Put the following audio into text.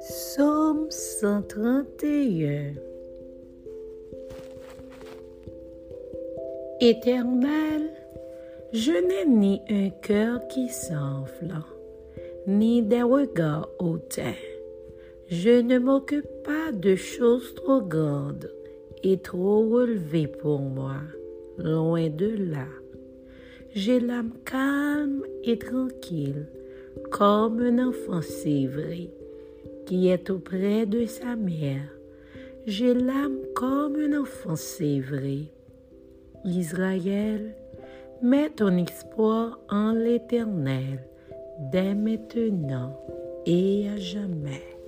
Psaume 131 Éternel, je n'ai ni un cœur qui s'enfle, ni des regards hautains. Je ne m'occupe pas de choses trop grandes et trop relevées pour moi, loin de là. J'ai l'âme calme et tranquille, comme un enfant sévré est auprès de sa mère. J'ai l'âme comme un enfant sévré. Israël, mets ton espoir en l'Éternel, dès maintenant et à jamais.